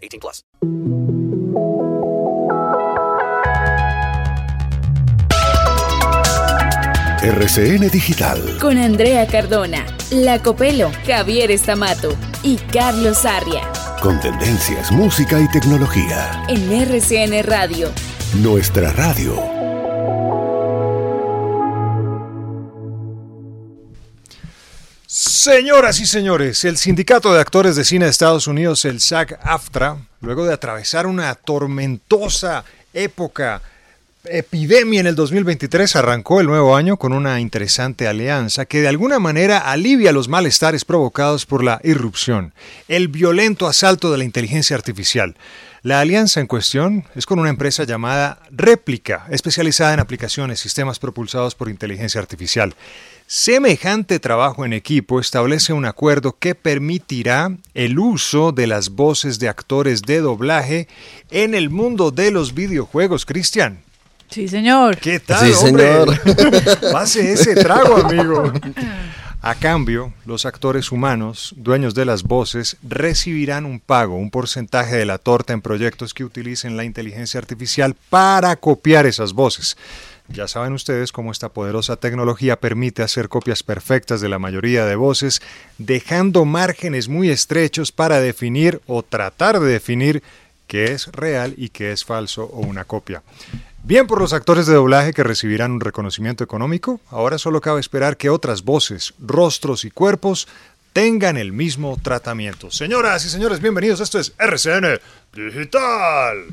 18 plus. RCN Digital. Con Andrea Cardona, La Copelo, Javier Estamato y Carlos Arria. Con tendencias, música y tecnología. En RCN Radio. Nuestra radio. Señoras y señores, el Sindicato de Actores de Cine de Estados Unidos, el SAG-AFTRA, luego de atravesar una tormentosa época epidemia en el 2023 arrancó el nuevo año con una interesante alianza que de alguna manera alivia los malestares provocados por la irrupción, el violento asalto de la inteligencia artificial. La alianza en cuestión es con una empresa llamada Réplica, especializada en aplicaciones, sistemas propulsados por inteligencia artificial. Semejante trabajo en equipo establece un acuerdo que permitirá el uso de las voces de actores de doblaje en el mundo de los videojuegos, Cristian. Sí, señor. ¿Qué tal, Sí, hombre? señor. Pase ese trago, amigo. A cambio, los actores humanos, dueños de las voces, recibirán un pago, un porcentaje de la torta en proyectos que utilicen la inteligencia artificial para copiar esas voces. Ya saben ustedes cómo esta poderosa tecnología permite hacer copias perfectas de la mayoría de voces, dejando márgenes muy estrechos para definir o tratar de definir qué es real y qué es falso o una copia. Bien por los actores de doblaje que recibirán un reconocimiento económico, ahora solo cabe esperar que otras voces, rostros y cuerpos tengan el mismo tratamiento. Señoras y señores, bienvenidos. Esto es RCN Digital.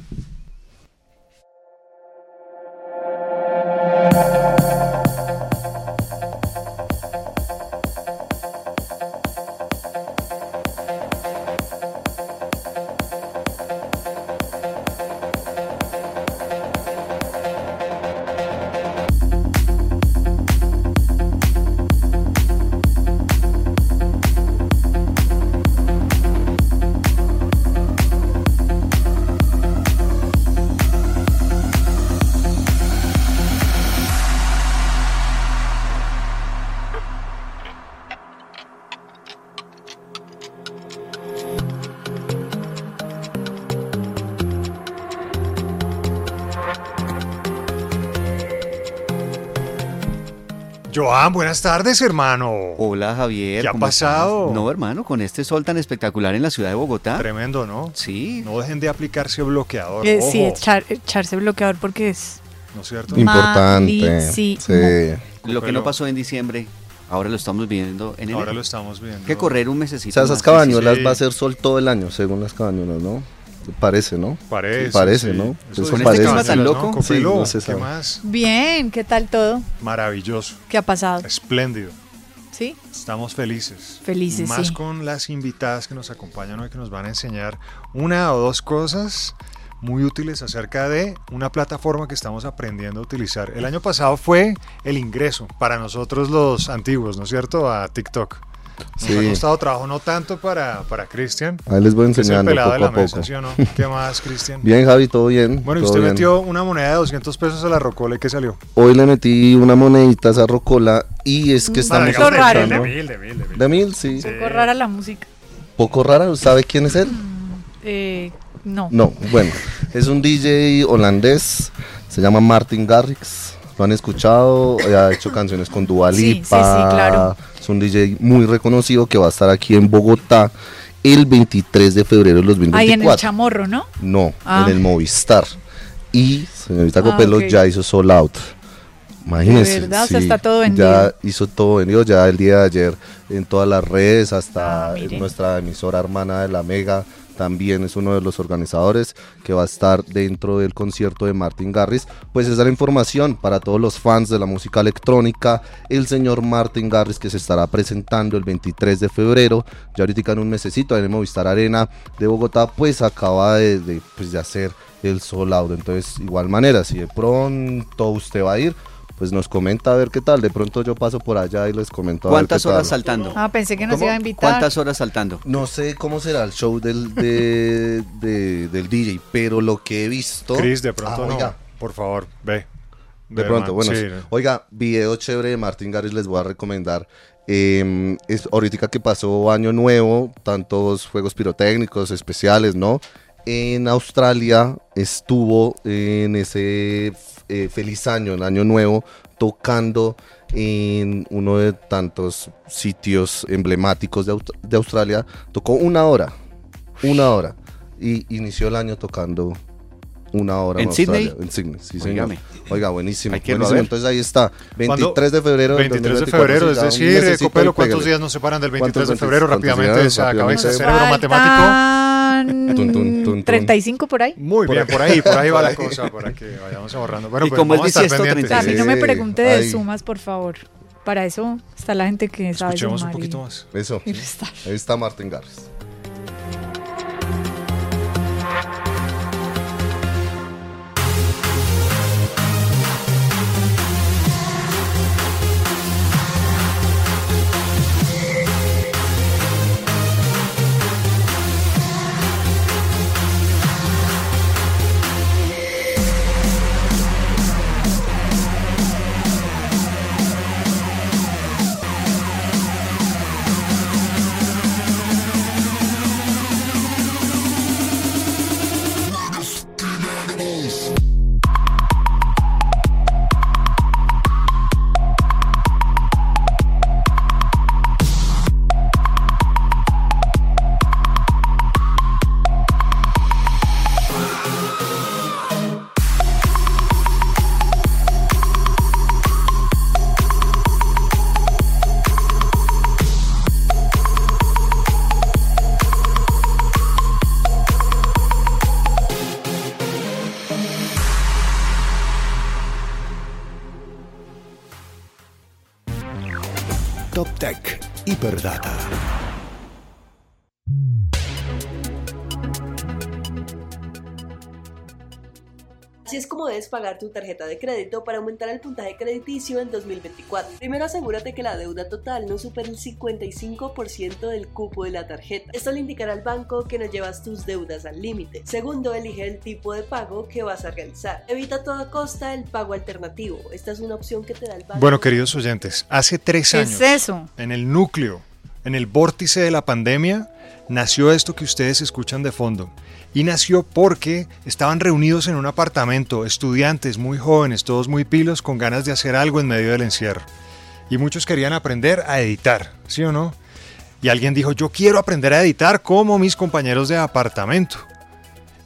Joan, buenas tardes, hermano. Hola Javier. ¿Qué ha ¿cómo pasado? estás? No, hermano, con este sol tan espectacular en la ciudad de Bogotá. Tremendo, ¿no? Sí. No dejen de aplicarse bloqueador. Eh, sí, echar- echarse bloqueador porque es ¿No es cierto? Importante. Sí. Lo que no pasó en diciembre, ahora lo estamos viendo en enero. Ahora lo estamos viendo. Que correr un mesecito O sea, esas sí. va a ser sol todo el año, según las cabañulas, ¿no? Parece, ¿no? Parece. Parece, sí. ¿no? Eso Eso dicen parece. las clima tan cabañulas, loco. ¿no? Copelo, Sí, no se ¿Qué más? Bien, ¿qué tal todo? Maravilloso. ¿Qué ha pasado? Espléndido. ¿Sí? Estamos felices. Felices, Más sí. con las invitadas que nos acompañan hoy, que nos van a enseñar una o dos cosas muy útiles acerca de una plataforma que estamos aprendiendo a utilizar. El año pasado fue el ingreso para nosotros los antiguos, ¿no es cierto? A TikTok. Nos Sí. ha costado trabajo, no tanto para, para Cristian. Ahí les voy enseñando de poco la a mesa, poco. ¿sí o no? ¿Qué más, Cristian? Bien, Javi, todo bien. Bueno, y usted bien. metió una moneda de 200 pesos a la Rocola y ¿qué salió? Hoy le metí una monedita a esa rocola y es que Para, estamos digamos, de raro, mil, de mil, de mil, de mil. De mil, sí. Sí. Un poco rara la música. Poco rara, ¿sabe quién es él? Eh, no. No, bueno, es un DJ holandés, se llama Martin Garrix. Lo han escuchado, eh, ha hecho canciones con Dua Sí, sí, claro. Es un DJ muy reconocido que va a estar aquí en Bogotá el 23 de febrero del 2024. Ahí en el chamorro, ¿no? No, Ah. en el Movistar. Y señorita Ah, Copelo ya hizo sold out. Imagínese. ¿De verdad? O sea, está todo vendido. Ya hizo todo vendido, ya el día de ayer en todas las redes, hasta Ah, en nuestra emisora hermana de la Mega también es uno de los organizadores que va a estar dentro del concierto de Martin Garrix. Pues esa es la información para todos los fans de la música electrónica. El señor Martin Garrix que se estará presentando el 23 de febrero, ya ahorita en un mesecito en el Movistar Arena de Bogotá, pues acaba de, de, pues, de hacer el sold out. Entonces, igual manera, si de pronto usted va a ir, pues nos comenta a ver qué tal. De pronto yo paso por allá y les comento a ver ¿Cuántas qué tal. horas saltando? Ah, pensé que nos ¿Cómo? iba a invitar. ¿Cuántas horas saltando? No sé cómo será el show del, de- de- del DJ, pero lo que he visto. Chris, de pronto Ah, no. oiga, Por favor, ve. de Ve, pronto, man, bueno. sí. Oiga, video chévere de Martin Garrix les voy a recomendar. Eh, es, ahorita que pasó Año Nuevo, tantos juegos pirotécnicos especiales, ¿no? En Australia estuvo en ese eh, feliz año, el Año Nuevo, tocando en uno de tantos sitios emblemáticos de, Aust- de Australia. Tocó una hora, una hora. Y inició el año tocando una hora ¿En Sydney? En Sydney, sí, señor. Oiga, buenísimo. Buenísimo. Entonces ahí está, ¿Cuándo? 23 de febrero. del 23 de 2024, febrero, es decir, Copelo, ¿cuántos días nos separan del 23 de ¿Cuántos febrero? Rápidamente se acaba ese Rápidamente. cerebro matemático. Faltan Tun, tun, tun, tun. 35 por ahí. Muy Por bien, ahí. por ahí, por ahí va la cosa, para que vayamos ahorrando. Bueno, Y pues como es vamos a estar bisiesto, pendientes. O sea, a mí no me Sí, pregunte de ahí. sumas, por favor. Para eso está la gente que sabe Escuchemos un sumar y- poquito más. Eso. y restar. Ahí está Martin Garrix. Top Tech Hiperdata. Así es como debes pagar tu tarjeta de crédito para aumentar el puntaje crediticio en 2024. Primero asegúrate que la deuda total no supere el 55% del cupo de la tarjeta. Esto le indicará al banco que no llevas tus deudas al límite. Segundo, elige el tipo de pago que vas a realizar. Evita a toda costa el pago alternativo. Esta es una opción que te da el banco. Bueno, queridos oyentes, hace tres ¿Qué años, es eso? en el núcleo, en el vórtice de la pandemia, nació esto que ustedes escuchan de fondo. Y nació porque estaban reunidos en un apartamento, estudiantes muy jóvenes, todos muy pilos, con ganas de hacer algo en medio del encierro. Y muchos querían aprender a editar, ¿sí o no? Y alguien dijo, yo quiero aprender a editar como mis compañeros de apartamento.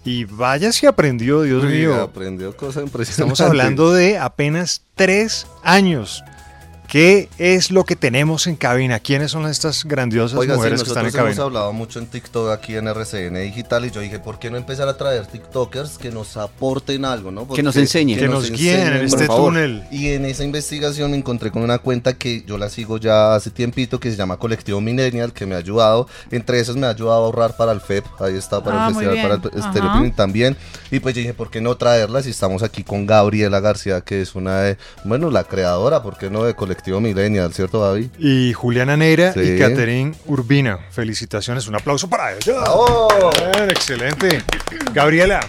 Y vaya si aprendió, Dios Uy, mío. Aprendió cosas impresionantes. Estamos hablando de apenas tres años. ¿Qué es lo que tenemos en cabina? ¿Quiénes son estas grandiosas Oiga, sí, mujeres que están en nosotros hemos cabina? hablado mucho en TikTok aquí en RCN Digital y yo dije, ¿por qué no empezar a traer TikTokers que nos aporten algo, no? Que nos enseñen. Que nos guíen en este túnel. Y en esa investigación me encontré con una cuenta que yo la sigo ya hace tiempito que se llama Colectivo Millennial, que me ha ayudado. Entre esos me ha ayudado a ahorrar para el FEP, ahí está para Ah, el Festival, para el también. Y pues yo dije, ¿por qué no traerlas? Y estamos aquí con Gabriela García, que es una de, bueno, la creadora, ¿por qué no? De Colectivo Millennial, ¿cierto, David? Y Juliana Neira Sí. y Catherine Urbina. Felicitaciones, un aplauso para ella. Bien, excelente. Gabriela,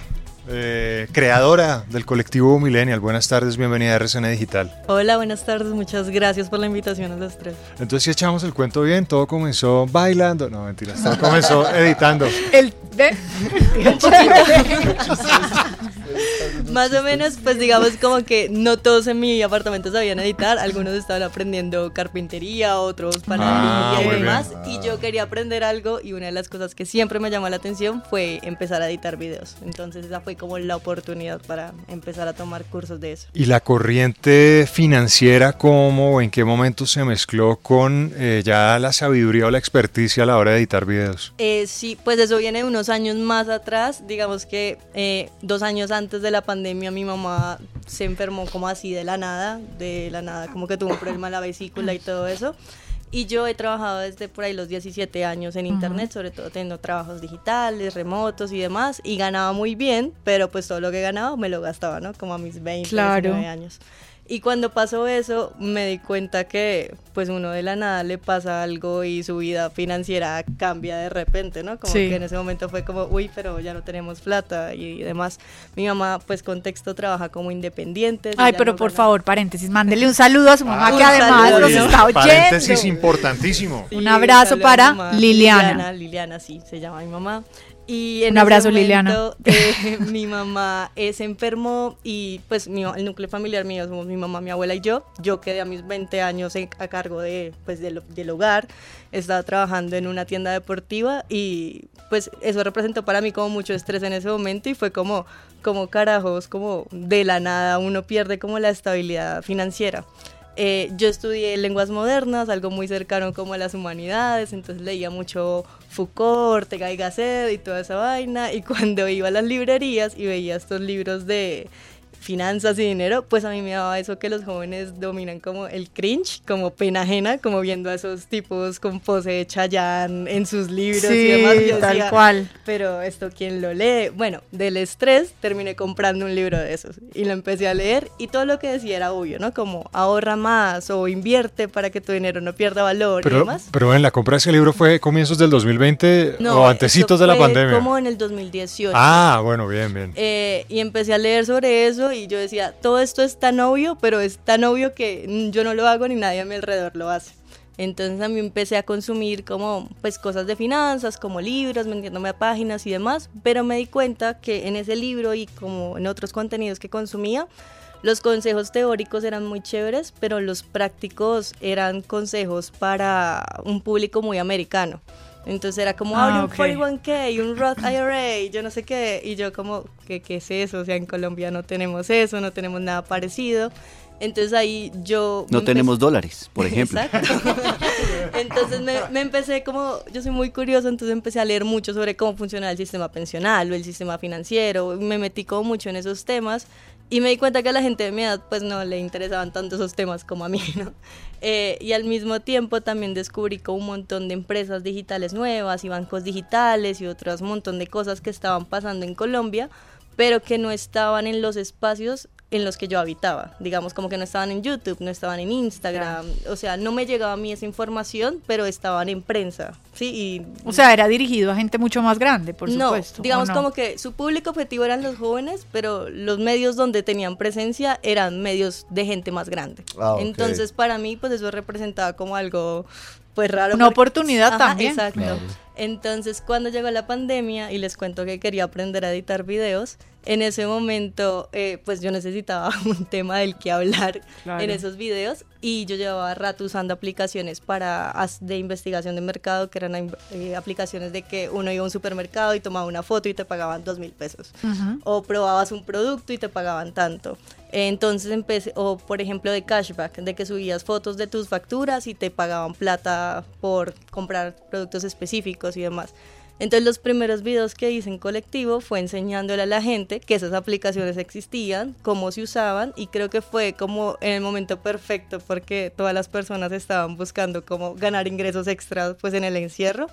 eh, creadora del colectivo Millennial. Buenas tardes, bienvenida a RCN Digital. Hola, buenas tardes, muchas gracias por la invitación a los tres. Entonces, si echamos el cuento bien, todo comenzó bailando. No, mentiras, todo comenzó editando. El, ¿Ve? Más o menos, pues digamos como que no todos en mi apartamento sabían editar, algunos estaban aprendiendo carpintería, otros panadería Ah, y demás, bien. y yo quería aprender algo y una de las cosas que siempre me llamó la atención fue empezar a editar videos. Entonces esa fue como la oportunidad para empezar a tomar cursos de eso. ¿Y la corriente financiera cómo o en qué momento se mezcló con eh, ya la sabiduría o la experticia a la hora de editar videos? Eh, sí, pues eso viene unos años más atrás, digamos que eh, dos años antes de la pandemia mi mamá se enfermó como así de la nada, de la nada, como que tuvo un problema en la vesícula y todo eso. Y yo he trabajado desde por ahí los 17 años en internet, sobre todo teniendo trabajos digitales, remotos y demás, y ganaba muy bien, pero pues todo lo que ganaba me lo gastaba, ¿no? Como a mis 20, Claro. 19 años. Y cuando pasó eso, me di cuenta que pues uno de la nada le pasa algo y su vida financiera cambia de repente, ¿no? Como Sí. que en ese momento fue como, uy, pero ya no tenemos plata y demás. Mi mamá, pues contexto, trabaja como independiente. Ay, pero no por gana- favor, paréntesis, mándele un saludo a su mamá Un que además saludo. nos está oyendo. Paréntesis importantísimo. Un abrazo para. Liliana. Liliana, Liliana, sí, se llama mi mamá. Y en Un abrazo, ese Liliana. momento, eh, mi mamá se enfermó y pues mi- el núcleo familiar mío somos mi mamá, mi abuela y yo. Yo quedé a mis 20 años en- a cargo de, pues, del, del hogar. Estaba trabajando en una tienda deportiva y pues eso representó para mí como mucho estrés en ese momento y fue como, como carajos, como de la nada uno pierde como la estabilidad financiera. Eh, yo estudié lenguas modernas, algo muy cercano como a las humanidades, entonces leía mucho Foucault, Ortega y Gasset y toda esa vaina, y cuando iba a las librerías y veía estos libros de finanzas y dinero, pues a mí me daba eso que los jóvenes dominan como el cringe, como pena ajena, como viendo a esos tipos con pose de Chayanne en sus libros Sí, y demás. yo tal decía, cual. Pero esto, ¿quién lo lee? Bueno, del estrés terminé comprando un libro de esos y lo empecé a leer y todo lo que decía era obvio, ¿no? Como ahorra más o invierte para que tu dinero no pierda valor y demás. pero en la compra de ese libro fue comienzos del 2020 No, o antecitos de la pandemia. Como en el 2018. Ah, bueno, bien, bien. Eh, y empecé a leer sobre eso y yo decía, todo esto es tan obvio, pero es tan obvio que mm, yo no lo hago ni nadie a mi alrededor lo hace. Entonces mí empecé a consumir como pues cosas de finanzas, como libros, metiéndome a páginas y demás, pero me di cuenta que en ese libro y como en otros contenidos que consumía, los consejos teóricos eran muy chéveres, pero los prácticos eran consejos para un público muy americano. Entonces era como, Ah, abre un ok. 41K, y un Roth IRA, y yo no sé qué. Y yo como, ¿qué, ¿qué es eso? O sea, en Colombia no tenemos eso, no tenemos nada parecido. Entonces ahí yo... No tenemos dólares, por ejemplo. Exacto. Entonces me, me empecé como, yo soy muy curiosa, entonces empecé a leer mucho sobre cómo funciona el sistema pensional o el sistema financiero, me metí como mucho en esos temas y me di cuenta que a la gente de mi edad pues no le interesaban tanto esos temas como a mí, ¿no? Eh, y al mismo tiempo también descubrí como un montón de empresas digitales nuevas y bancos digitales y otros montón de cosas que estaban pasando en Colombia, pero que no estaban en los espacios en los que yo habitaba. Digamos, como que no estaban en YouTube, no estaban en Instagram. O sea, no me llegaba a mí esa información, pero estaban en prensa. Sí, y O sea, era dirigido a gente mucho más grande, por no, supuesto. ¿o digamos no? como que su público objetivo eran los jóvenes, pero los medios donde tenían presencia eran medios de gente más grande. Ah, ok. Entonces, para mí, pues eso representaba como algo pues raro. Una porque- oportunidad Ajá, también. Exacto. Claro. Entonces, cuando llegó la pandemia y les cuento que quería aprender a editar videos, en ese momento, eh, pues yo necesitaba un tema del que hablar Claro. en esos videos y yo llevaba rato usando aplicaciones para de investigación de mercado, que eran eh, aplicaciones de que uno iba a un supermercado y tomaba una foto y te pagaban dos mil pesos o probabas un producto y te pagaban tanto. Entonces empecé, o por ejemplo de cashback, de que subías fotos de tus facturas y te pagaban plata por comprar productos específicos y demás. Entonces los primeros videos que hice en colectivo fue enseñándole a la gente que esas aplicaciones existían, cómo se usaban y creo que fue como en el momento perfecto porque todas las personas estaban buscando cómo ganar ingresos extras pues en el encierro.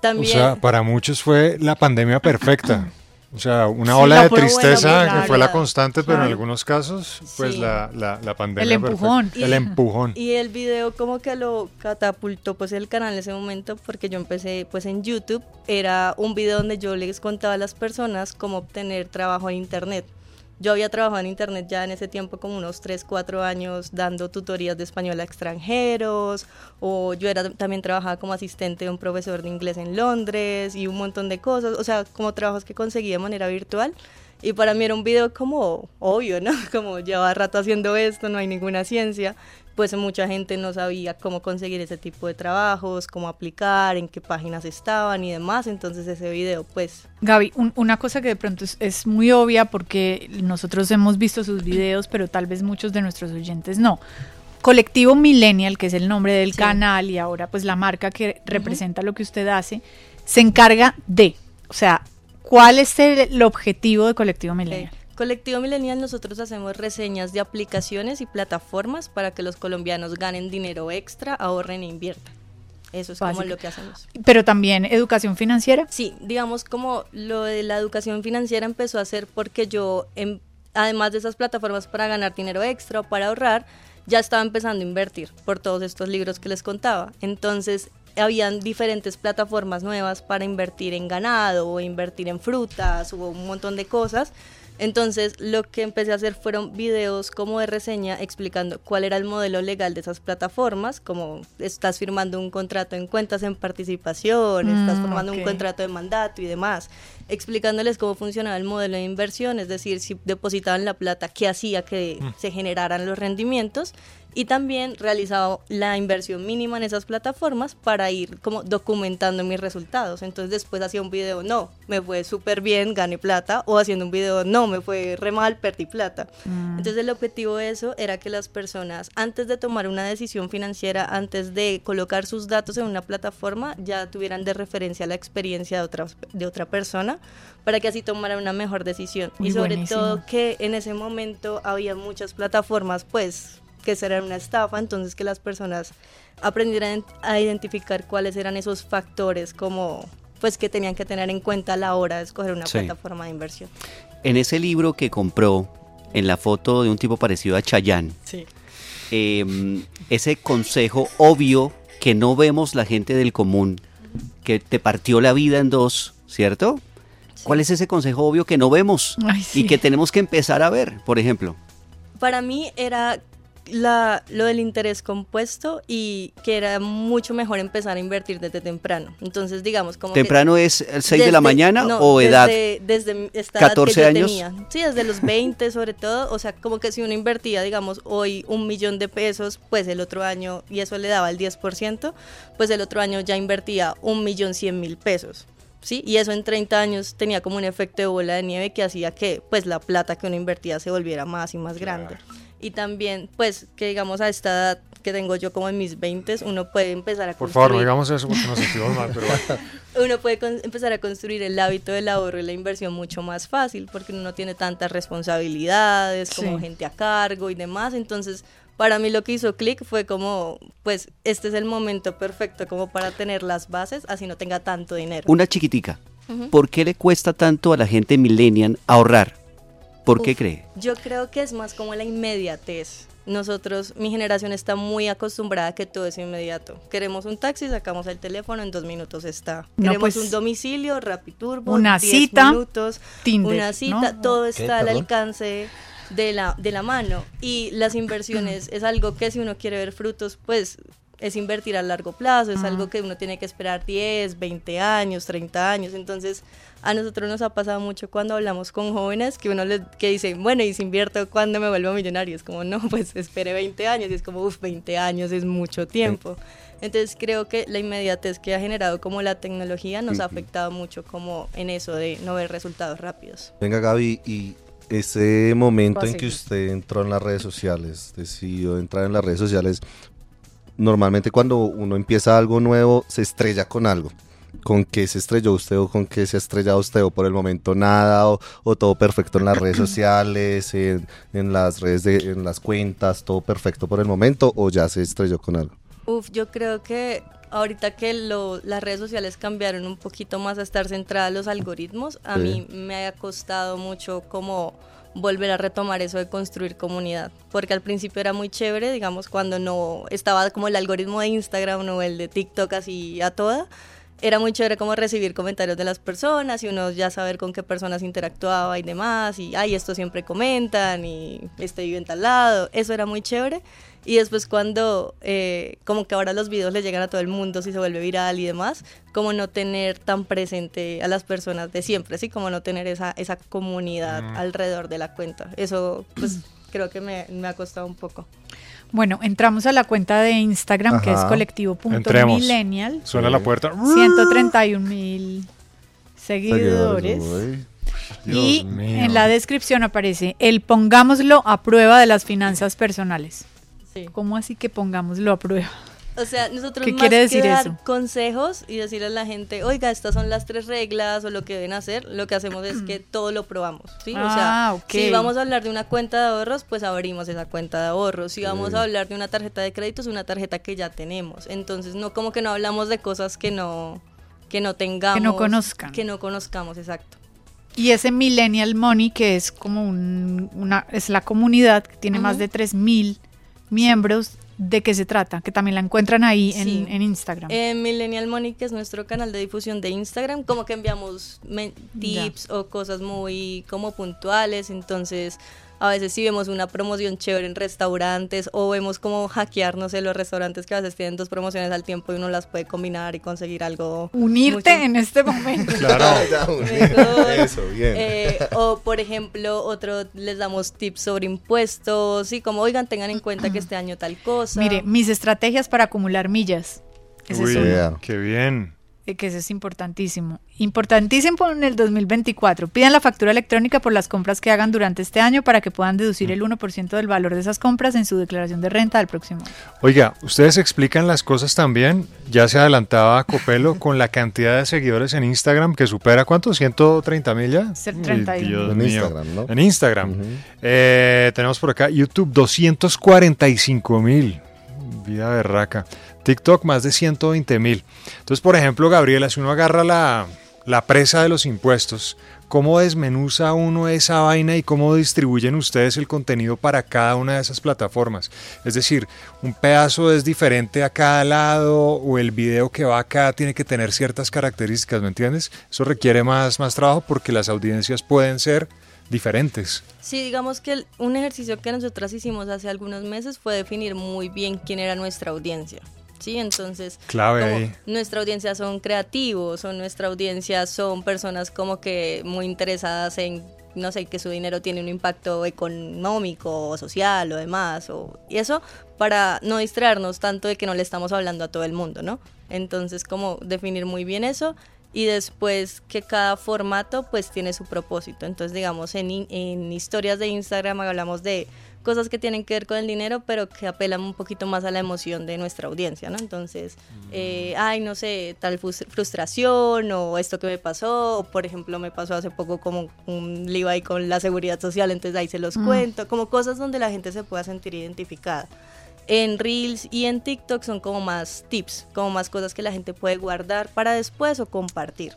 También, O sea, para muchos fue la pandemia perfecta. O sea, una Sí, ola la de buena, tristeza que fue la constante, pero en algunos casos, pues Sí. la, la, la pandemia El empujón. perfecta. El empujón. Y el video como que lo catapultó pues el canal en ese momento porque yo empecé pues en YouTube. Era un video donde yo les contaba a las personas cómo obtener trabajo en internet. Yo había trabajado en internet ya en ese tiempo como unos 3, 4 años dando tutorías de español a extranjeros o yo era también trabajaba como asistente de un profesor de inglés en Londres y un montón de cosas, o sea, como trabajos que conseguí de manera virtual. Y para mí era un video como obvio, ¿no? Como llevaba rato haciendo esto, no hay ninguna ciencia. Pues mucha gente no sabía cómo conseguir ese tipo de trabajos, cómo aplicar, en qué páginas estaban y demás. Entonces ese video, pues... Gaby, un- una cosa que de pronto es, es muy obvia porque nosotros hemos visto sus videos, pero tal vez muchos de nuestros oyentes no. Colectivo Millennial, que es el nombre del canal y ahora pues la marca que representa lo que usted hace, se encarga de, o sea, ¿cuál es el, objetivo de Colectivo Millennial? Colectivo Millennial nosotros hacemos reseñas de aplicaciones y plataformas para que los colombianos ganen dinero extra, ahorren e inviertan. Eso es como lo que hacemos. Pero también educación financiera. Sí, digamos como lo de la educación financiera empezó a ser porque yo, em- además de esas plataformas para ganar dinero extra o para ahorrar, ya estaba empezando a invertir por todos estos libros que les contaba. Entonces, habían diferentes plataformas nuevas para invertir en ganado o invertir en frutas o un montón de cosas. Entonces, lo que empecé a hacer fueron videos como de reseña explicando cuál era el modelo legal de esas plataformas, como estás firmando un contrato en cuentas en participación, estás Mm, formando un contrato de mandato y demás, explicándoles cómo funcionaba el modelo de inversión, es decir, si depositaban la plata, qué hacía que Mm. se generaran los rendimientos y también realizaba la inversión mínima en esas plataformas para ir como documentando mis resultados. Entonces después hacía un video, no, me fue súper bien, gané plata, o haciendo un video, no, me fue re mal, perdí plata. Mm. Entonces el objetivo de eso era que las personas, antes de tomar una decisión financiera, antes de colocar sus datos en una plataforma, ya tuvieran de referencia la experiencia de otra, de otra persona, para que así tomaran una mejor decisión. Muy y sobre buenísimo. todo que en ese momento había muchas plataformas, pues que serán una estafa, entonces que las personas aprendieran a identificar cuáles eran esos factores como pues que tenían que tener en cuenta a la hora de escoger una Sí. plataforma de inversión. En ese libro que compró, en la foto de un tipo parecido a Chayanne, Sí. eh, ese consejo obvio que no vemos la gente del común, que te partió la vida en dos, ¿cierto? ¿Cuál es ese consejo obvio que no vemos Ay, sí. y que tenemos que empezar a ver, por ejemplo? Para mí era la, lo del interés compuesto y que era mucho mejor empezar a invertir desde temprano. Entonces, digamos, como que- ¿Temprano es el 6 de la mañana no, o edad? Desde, desde esta edad 14 que yo años. tenía. Sí, desde los 20 sobre todo. O sea, como que si uno invertía, digamos, hoy un millón de pesos, pues el otro año, y eso le daba el 10%, pues el otro año ya invertía un millón cien mil pesos. ¿Sí? Y eso en 30 años tenía como un efecto de bola de nieve que hacía que pues la plata que uno invertía se volviera más y más grande. Y también pues que digamos a esta edad que tengo yo como en mis 20 uno puede empezar a Por construir favor, no digamos eso porque nos sentimos mal, pero bueno. uno puede empezar a construir el hábito del ahorro y la inversión mucho más fácil porque uno no tiene tantas responsabilidades como Sí. gente a cargo y demás. Entonces, para mí lo que hizo clic fue como, pues, este es el momento perfecto como para tener las bases, así no tenga tanto dinero. Una chiquitica. ¿Por qué le cuesta tanto a la gente millennial ahorrar? ¿Por qué cree? Yo creo que es más como la inmediatez. Nosotros, mi generación está muy acostumbrada a que todo es inmediato. Queremos un taxi, sacamos el teléfono, en dos minutos está. No, Queremos pues, un domicilio, Rapiturbo, una 10 cita, minutos, Tinder, una cita, ¿no? todo ¿Qué? está al alcance de la, de la mano. Y las inversiones es algo que si uno quiere ver frutos, pues es invertir a largo plazo, es Ah. algo que uno tiene que esperar 10, 20 años, 30 años. Entonces, a nosotros nos ha pasado mucho cuando hablamos con jóvenes que uno les que dice, bueno, y si invierto, ¿cuándo me vuelvo millonario? Es como, no, pues espere 20 años. Y es como, uff, 20 años es mucho tiempo. Entonces, creo que la inmediatez que ha generado como la tecnología nos ha Ujú. afectado mucho como en eso de no ver resultados rápidos. Venga Gaby, y ese momento en que usted entró en las redes sociales, decidió entrar en las redes sociales, normalmente cuando uno empieza algo nuevo se estrella con algo. ¿Con qué se estrelló usted o con qué se ha estrellado usted o por el momento nada o, todo perfecto en las redes sociales, en, en las redes, de, en las cuentas, todo perfecto por el momento o ya se estrelló con algo? Uf, yo creo que ahorita que lo- las redes sociales cambiaron un poquito más a estar centradas en los algoritmos, a Sí. mí me ha costado mucho como volver a retomar eso de construir comunidad, porque al principio era muy chévere, digamos, cuando no estaba como el algoritmo de Instagram o el de TikTok así a toda, era muy chévere como recibir comentarios de las personas y uno ya saber con qué personas interactuaba y demás, y ay, esto siempre comentan y este vive en tal lado, eso era muy chévere. Y después cuando, eh, como que ahora los videos le llegan a todo el mundo, si se vuelve viral y demás, como no tener tan presente a las personas de siempre, ¿sí? Como no tener esa, esa comunidad Mm. alrededor de la cuenta. Eso, pues, creo que me, me ha costado un poco. Bueno, entramos a la cuenta de Instagram que es colectivo.millennial. Suena la puerta. 131 mil seguidores. y mío. en la descripción aparece el pongámoslo a prueba de las finanzas personales. ¿Cómo así que pongámoslo a prueba? O sea, nosotros ¿Qué más quiere que dar eso? consejos y decirle a la gente, oiga, estas son las tres reglas o lo que deben hacer, lo que hacemos es que todo lo probamos, ¿sí? o sea, Ah, si vamos a hablar de una cuenta de ahorros, pues abrimos esa cuenta de ahorros. Si vamos a hablar de una tarjeta de crédito, es una tarjeta que ya tenemos. Entonces, no como que no hablamos de cosas que no que no tengamos, conozcan. que no conozcamos, exacto. Y ese Millennial Money, que es como un- una, es la comunidad que tiene más de 3.000 miembros, ¿de qué se trata? Que también la encuentran ahí en, Sí. en Instagram. En Millennial Money, que es nuestro canal de difusión de Instagram, como que enviamos Ya. tips o cosas muy como puntuales, entonces a veces si vemos una promoción chévere en restaurantes o vemos como hackear, no sé, los restaurantes que a veces tienen dos promociones al tiempo y uno las puede combinar y conseguir algo. Unirte mucho- en este momento. Mejor. Eso, bien. Eh, o por ejemplo, otro les damos tips sobre impuestos, y como oigan, tengan en cuenta que este año tal cosa. Mire, mis estrategias para acumular millas. Ese Uy, es. Yeah. qué bien. Eh, que eso es importantísimo. Importantísimo en el 2024. Pidan la factura electrónica por las compras que hagan durante este año para que puedan deducir el 1% del valor de esas compras en su declaración de renta del próximo año. Oiga, ustedes explican las cosas también. Ya se adelantaba Copelo con la cantidad de seguidores en Instagram que supera ¿cuánto? ¿130 mil ya? Ser Uy, 31. Dios En mío. Instagram, ¿no? En Instagram. Eh, tenemos por acá YouTube 245 mil. Vida berraca. TikTok más de 120 mil. Entonces, por ejemplo, Gabriela, si uno agarra la, la presa de los impuestos, ¿cómo desmenuza uno esa vaina y cómo distribuyen ustedes el contenido para cada una de esas plataformas? Es decir, un pedazo es diferente a cada lado o el video que va acá tiene que tener ciertas características, ¿me entiendes? Eso requiere más, más trabajo porque las audiencias pueden ser diferentes. Sí, digamos que un ejercicio que nosotras hicimos hace algunos meses fue definir muy bien quién era nuestra audiencia. Sí, entonces Clave como ahí. nuestra audiencia son creativos o nuestra audiencia son personas como que muy interesadas en no sé, que su dinero tiene un impacto económico o social o demás, o, y eso para no distraernos tanto de que no le estamos hablando a todo el mundo, ¿no? Entonces, como definir muy bien eso y después que cada formato pues tiene su propósito. Entonces, digamos, en, en historias de Instagram hablamos de cosas que tienen que ver con el dinero, pero que apelan un poquito más a la emoción de nuestra audiencia, ¿no? Entonces, eh, ay, no sé, tal frus- frustración o esto que me pasó, o por ejemplo, me pasó hace poco como un lío ahí con la seguridad social, entonces ahí se los Mm. cuento, como cosas donde la gente se pueda sentir identificada. En Reels y en TikTok son como más tips, como más cosas que la gente puede guardar para después o compartir.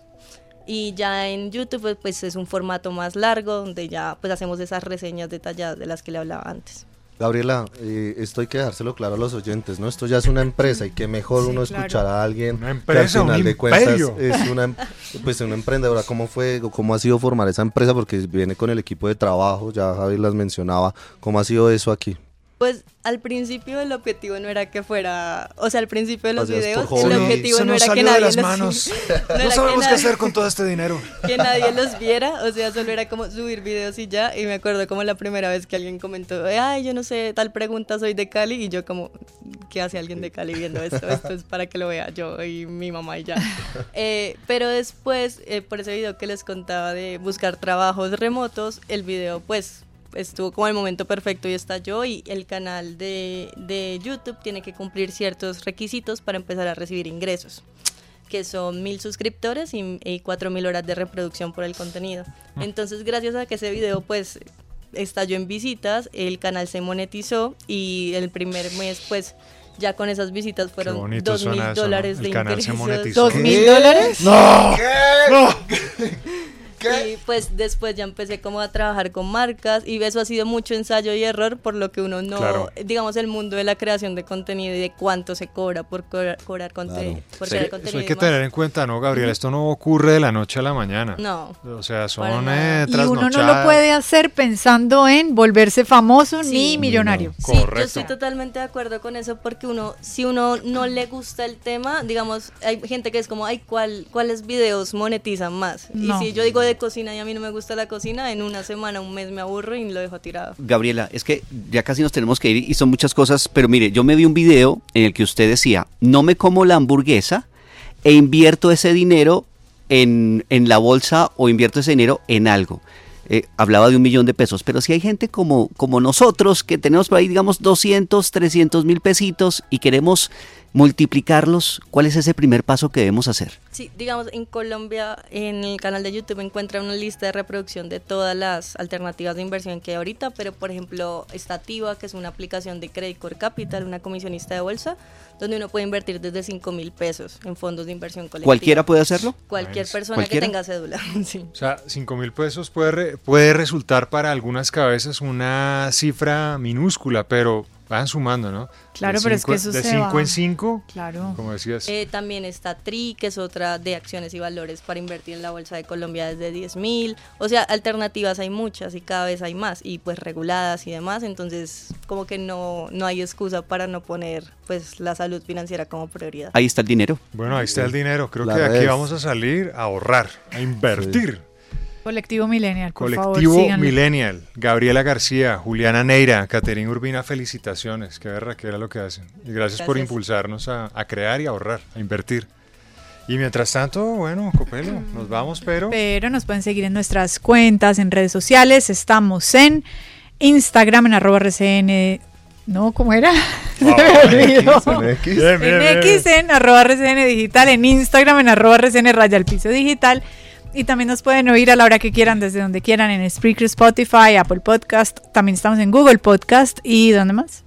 Y ya en YouTube pues, pues, es un formato más largo donde ya pues hacemos esas reseñas detalladas de las que le hablaba antes. Gabriela, eh, esto hay que dejárselo claro a los oyentes, ¿no? Esto ya es una empresa y que mejor Sí, uno claro. escuchar a alguien que al un final de cuentas es una, em- pues una emprendedora. ¿Cómo fue, cómo ha sido formar esa empresa? Porque viene con el equipo de trabajo, ya Javi las mencionaba. ¿Cómo ha sido eso aquí? Pues al principio el objetivo no era que fuera, o sea, al principio de los videos el objetivo Se no era que nadie las los, manos. no sabemos qué hacer con todo este dinero. que nadie los viera, o sea, solo era como subir videos y ya, y me acuerdo como la primera vez que alguien comentó, ay, yo no sé, tal pregunta, soy de Cali, y yo como, ¿qué hace alguien de Cali viendo esto? Esto es para que lo vea yo y mi mamá y ya. Eh, pero después, eh, por ese video que les contaba de buscar trabajos remotos, el video pues estuvo como el momento perfecto y estalló y el canal de, de YouTube tiene que cumplir ciertos requisitos para empezar a recibir ingresos que son mil suscriptores y, y cuatro mil horas de reproducción por el contenido. Entonces, gracias a que ese video pues estalló en visitas, el canal se monetizó y el primer mes pues ya con esas visitas fueron dos mil dólares de ingresos. ¿Dos ¿Qué? mil dólares? ¡No! ¡No! Y pues después ya empecé como a trabajar con marcas y eso ha sido mucho ensayo y error por lo que uno no, Claro. digamos, el mundo de la creación de contenido y de cuánto se cobra por cobrar, cobrar conte- por Sí, crear Eso contenido. hay que tener en cuenta, ¿no, Gabriel? Esto no ocurre de la noche a la mañana. No. O sea, son eh, Y uno no lo puede hacer pensando en volverse famoso ni millonario. Sí, yo estoy totalmente de acuerdo con eso porque uno, si uno no le gusta el tema, digamos, hay gente que es como, ay, ¿cuál, ¿cuáles videos monetizan más? No. Y si yo digo de cocina y a mí no me gusta la cocina, en una semana, un mes me aburro y lo dejo tirado. Gabriela, es que ya casi nos tenemos que ir y son muchas cosas, pero mire, yo me vi un video en el que usted decía, no me como la hamburguesa e invierto ese dinero en, en la bolsa o invierto ese dinero en algo. Eh, hablaba de un millón de pesos, pero si hay gente como, como nosotros que tenemos por ahí, digamos, 200, 300 mil pesitos y queremos multiplicarlos, ¿cuál es ese primer paso que debemos hacer? Sí, digamos, en Colombia, en el canal de YouTube encuentra una lista de reproducción de todas las alternativas de inversión que hay ahorita, pero por ejemplo está Tiva, que es una aplicación de Credit Core Capital, una comisionista de bolsa, donde uno puede invertir desde 5 mil pesos en fondos de inversión colectiva. ¿Cualquiera puede hacerlo? Cualquier persona ¿Cualquiera? que tenga cédula, sí. O sea, 5 mil pesos puede, re- puede resultar para algunas cabezas una cifra minúscula, pero van sumando, ¿no? Claro, De pero es cinco- que eso De se 5 va. en 5, Claro. como decías. Eh, también está TRI, que es otra de acciones y valores para invertir en la bolsa de Colombia desde 10 mil. O sea, alternativas hay muchas y cada vez hay más y pues reguladas y demás. Entonces, como que no, no hay excusa para no poner pues la salud financiera como prioridad. Ahí está el dinero. Bueno, ahí está el dinero. Creo La que de aquí vamos a salir a ahorrar, a invertir. Colectivo Millennial, por favor, Colectivo síganlo. Millennial, Gabriela García, Juliana Neira, Caterina Urbina, felicitaciones. Qué verra que era lo que hacen. Y gracias, por Gracias. impulsarnos a, a crear y a ahorrar, a invertir. Y mientras tanto, bueno, Copelo, nos vamos, pero... Pero nos pueden seguir en nuestras cuentas, en redes sociales. Estamos en Instagram, en arroba RCN. No, ¿cómo era? Se me olvidó. en X. Bien, bien, En. X, en arroba RCN Digital, en Instagram, en arroba RCN Raya al Piso Digital. Y también nos pueden oír a la hora que quieran, desde donde quieran, en Spreaker, Spotify, Apple Podcast. También estamos en Google Podcast. ¿Y dónde más?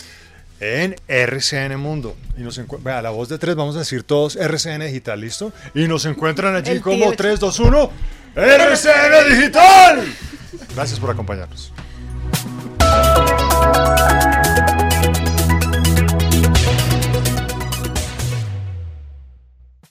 en RCN Mundo. Y nos Vea, la voz de tres, vamos a decir todos RCN Digital, ¿listo? Y nos encuentran allí El como tío. 3, 2, 1, RCN Digital. Gracias por acompañarnos.